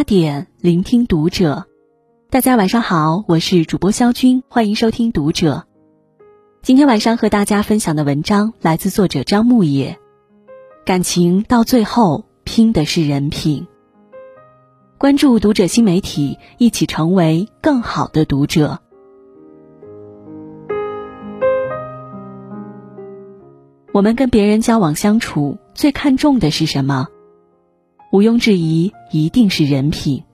八点，聆听读者。大家晚上好，我是主播肖军，欢迎收听读者。今天晚上和大家分享的文章来自作者张牧野。感情到最后拼的是人品。关注读者新媒体，一起成为更好的读者。我们跟别人交往相处，最看重的是什么？毋庸置疑，一定是人品。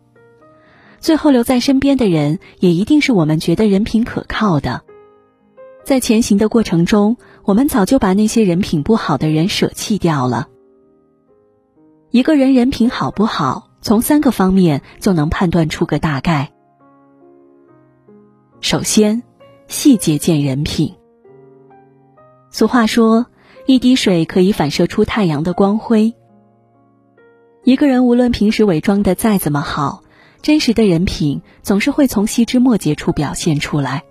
最后留在身边的人，也一定是我们觉得人品可靠的。在前行的过程中，我们早就把那些人品不好的人舍弃掉了。一个人人品好不好，从三个方面就能判断出个大概。首先，细节见人品。俗话说。一滴水可以反射出太阳的光辉。一个人无论平时伪装的再怎么好，真实的人品总是会从细枝末节处表现出来。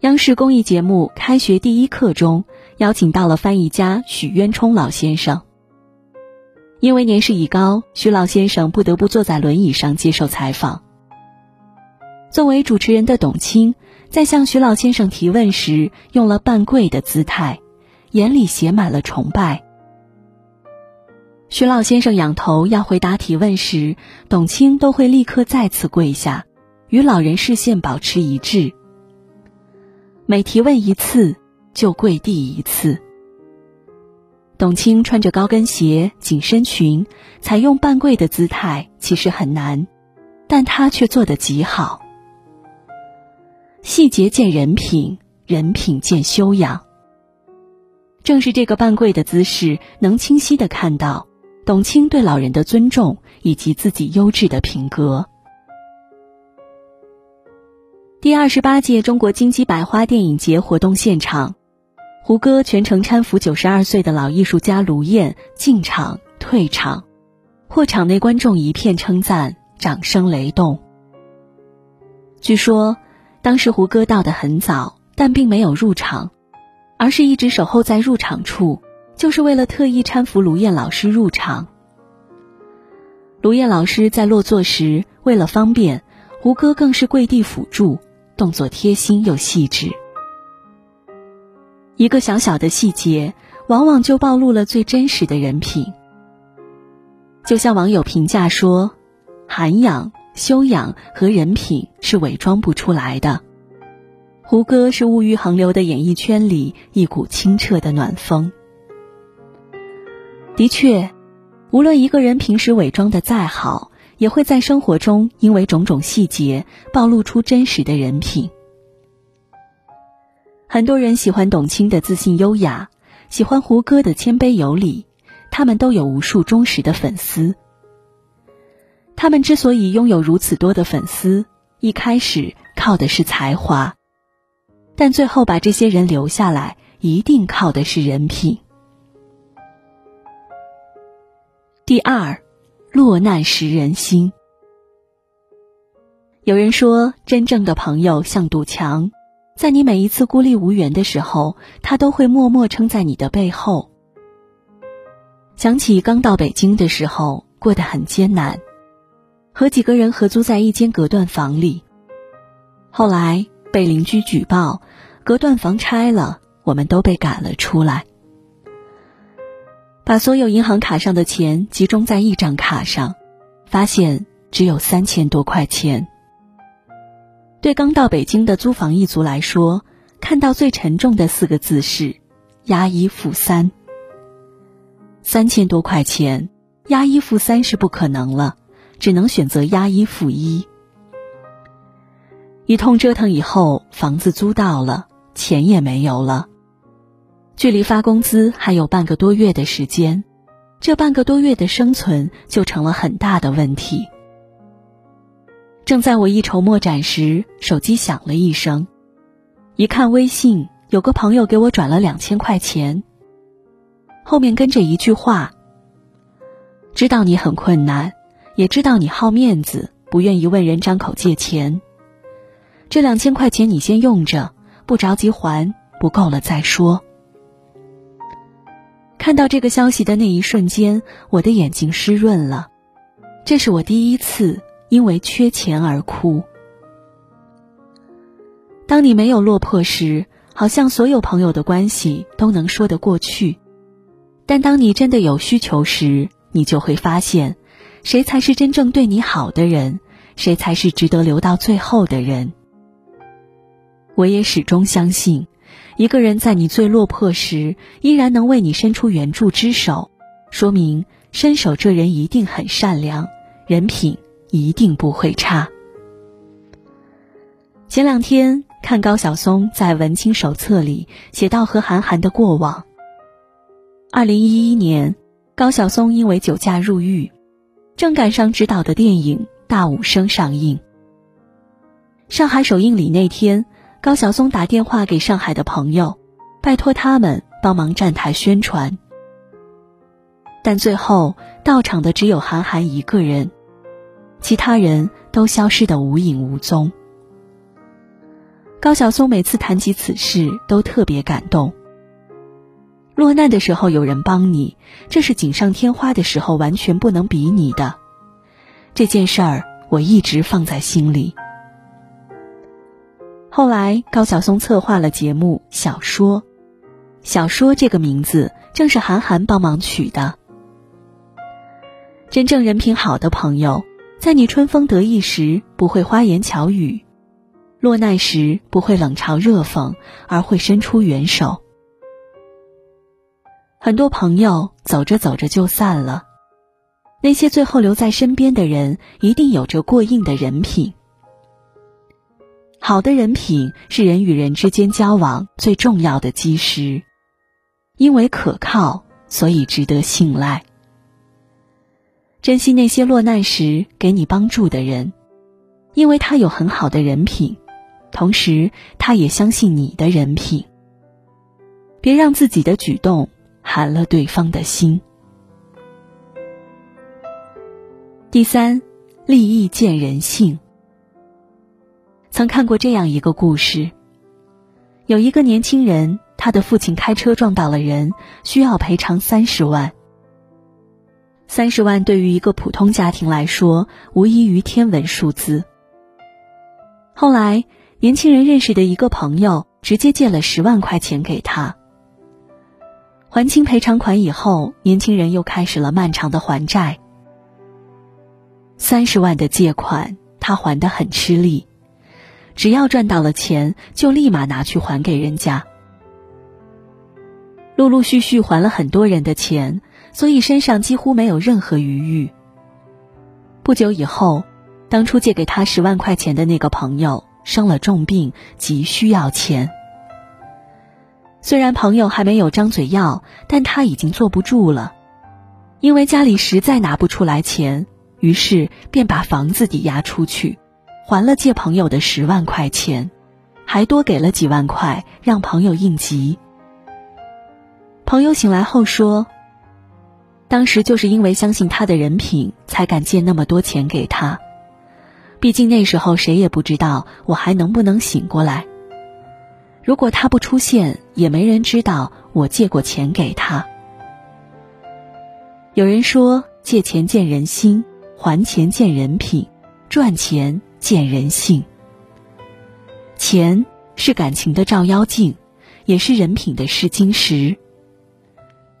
央视公益节目《开学第一课》中邀请到了翻译家许渊冲老先生。因为年事已高，许老先生不得不坐在轮椅上接受采访。作为主持人的董卿，在向许老先生提问时，用了半跪的姿态。眼里写满了崇拜。徐老先生仰头要回答提问时，董卿都会立刻再次跪下，与老人视线保持一致。每提问一次，就跪地一次。董卿穿着高跟鞋、紧身裙，采用半跪的姿态，其实很难，但她却做得极好。细节见人品，人品见修养。正是这个半跪的姿势，能清晰的看到董卿对老人的尊重以及自己优质的品格。第二十八届中国金鸡百花电影节活动现场，胡歌全程搀扶九十二岁的老艺术家卢燕进场退场，获场内观众一片称赞，掌声雷动。据说，当时胡歌到的很早，但并没有入场。而是一直守候在入场处，就是为了特意搀扶卢燕老师入场。卢燕老师在落座时，为了方便，胡歌更是跪地辅助，动作贴心又细致。一个小小的细节，往往就暴露了最真实的人品。就像网友评价说：“涵养、修养和人品是伪装不出来的。”胡歌是物欲横流的演艺圈里一股清澈的暖风。的确，无论一个人平时伪装的再好，也会在生活中因为种种细节暴露出真实的人品。很多人喜欢董卿的自信优雅，喜欢胡歌的谦卑有礼，他们都有无数忠实的粉丝。他们之所以拥有如此多的粉丝，一开始靠的是才华。但最后把这些人留下来，一定靠的是人品。第二，落难识人心。有人说，真正的朋友像堵墙，在你每一次孤立无援的时候，他都会默默撑在你的背后。想起刚到北京的时候，过得很艰难，和几个人合租在一间隔断房里，后来。被邻居举报，隔断房拆了，我们都被赶了出来。把所有银行卡上的钱集中在一张卡上，发现只有三千多块钱。对刚到北京的租房一族来说，看到最沉重的四个字是“押一付三”。三千多块钱，押一付三是不可能了，只能选择押一付一。一通折腾以后，房子租到了，钱也没有了。距离发工资还有半个多月的时间，这半个多月的生存就成了很大的问题。正在我一筹莫展时，手机响了一声，一看微信，有个朋友给我转了两千块钱，后面跟着一句话：“知道你很困难，也知道你好面子，不愿意问人张口借钱。”这两千块钱你先用着，不着急还，不够了再说。看到这个消息的那一瞬间，我的眼睛湿润了，这是我第一次因为缺钱而哭。当你没有落魄时，好像所有朋友的关系都能说得过去；但当你真的有需求时，你就会发现，谁才是真正对你好的人，谁才是值得留到最后的人。我也始终相信，一个人在你最落魄时，依然能为你伸出援助之手，说明伸手这人一定很善良，人品一定不会差。前两天看高晓松在《文青手册》里写到和韩寒的过往。二零一一年，高晓松因为酒驾入狱，正赶上执导的电影《大武生》上映。上海首映礼那天。高晓松打电话给上海的朋友，拜托他们帮忙站台宣传。但最后到场的只有韩寒一个人，其他人都消失得无影无踪。高晓松每次谈起此事都特别感动。落难的时候有人帮你，这是锦上添花的时候完全不能比拟的。这件事儿我一直放在心里。后来，高晓松策划了节目《小说》，小说这个名字正是韩寒帮忙取的。真正人品好的朋友，在你春风得意时不会花言巧语，落难时不会冷嘲热讽，而会伸出援手。很多朋友走着走着就散了，那些最后留在身边的人，一定有着过硬的人品。好的人品是人与人之间交往最重要的基石，因为可靠，所以值得信赖。珍惜那些落难时给你帮助的人，因为他有很好的人品，同时他也相信你的人品。别让自己的举动寒了对方的心。第三，利益见人性。曾看过这样一个故事：有一个年轻人，他的父亲开车撞到了人，需要赔偿三十万。三十万对于一个普通家庭来说，无异于天文数字。后来，年轻人认识的一个朋友直接借了十万块钱给他。还清赔偿款以后，年轻人又开始了漫长的还债。三十万的借款，他还得很吃力。只要赚到了钱，就立马拿去还给人家。陆陆续续还了很多人的钱，所以身上几乎没有任何余裕。不久以后，当初借给他十万块钱的那个朋友生了重病，急需要钱。虽然朋友还没有张嘴要，但他已经坐不住了，因为家里实在拿不出来钱，于是便把房子抵押出去。还了借朋友的十万块钱，还多给了几万块让朋友应急。朋友醒来后说：“当时就是因为相信他的人品，才敢借那么多钱给他。毕竟那时候谁也不知道我还能不能醒过来。如果他不出现，也没人知道我借过钱给他。”有人说：“借钱见人心，还钱见人品，赚钱。”见人性，钱是感情的照妖镜，也是人品的试金石。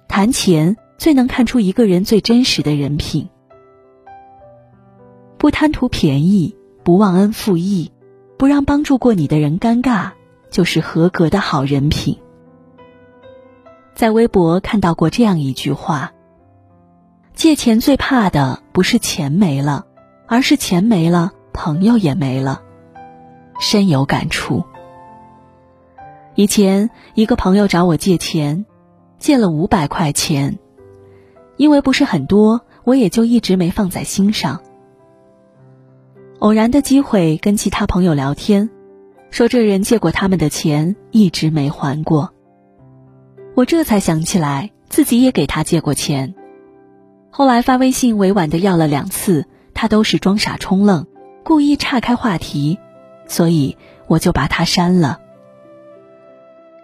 谈钱最能看出一个人最真实的人品。不贪图便宜，不忘恩负义，不让帮助过你的人尴尬，就是合格的好人品。在微博看到过这样一句话：借钱最怕的不是钱没了，而是钱没了。朋友也没了，深有感触。以前一个朋友找我借钱，借了五百块钱，因为不是很多，我也就一直没放在心上。偶然的机会跟其他朋友聊天，说这人借过他们的钱，一直没还过。我这才想起来自己也给他借过钱，后来发微信委婉的要了两次，他都是装傻充愣。故意岔开话题，所以我就把他删了。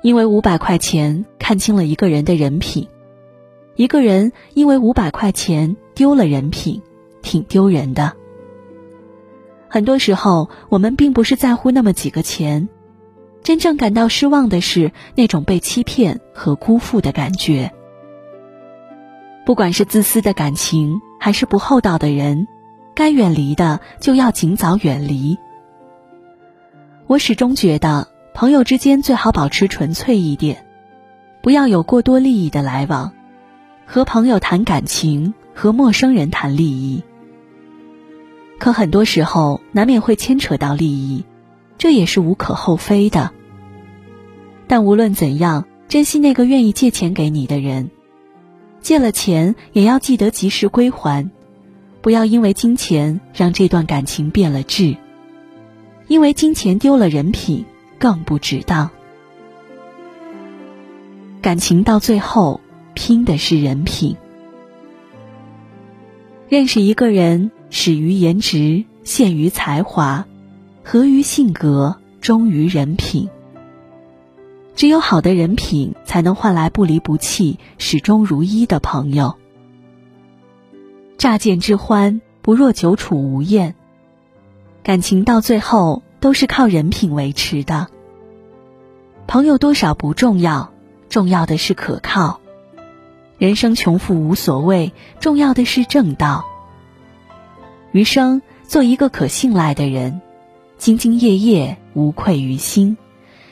因为五百块钱看清了一个人的人品，一个人因为五百块钱丢了人品，挺丢人的。很多时候，我们并不是在乎那么几个钱，真正感到失望的是那种被欺骗和辜负的感觉。不管是自私的感情，还是不厚道的人，该远离的就要尽早远离。我始终觉得，朋友之间最好保持纯粹一点，不要有过多利益的来往。和朋友谈感情，和陌生人谈利益。可很多时候难免会牵扯到利益，这也是无可厚非的。但无论怎样，珍惜那个愿意借钱给你的人。借了钱也要记得及时归还，不要因为金钱让这段感情变了质。因为金钱丢了人品，更不值当。感情到最后拼的是人品。认识一个人，始于颜值，陷于才华，合于性格，忠于人品。只有好的人品，才能换来不离不弃、始终如一的朋友。乍见之欢，不若久处无厌。感情到最后都是靠人品维持的。朋友多少不重要，重要的是可靠。人生穷富无所谓，重要的是正道。余生做一个可信赖的人，兢兢业业，无愧于心。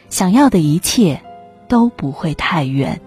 想要的一切，都不会太远。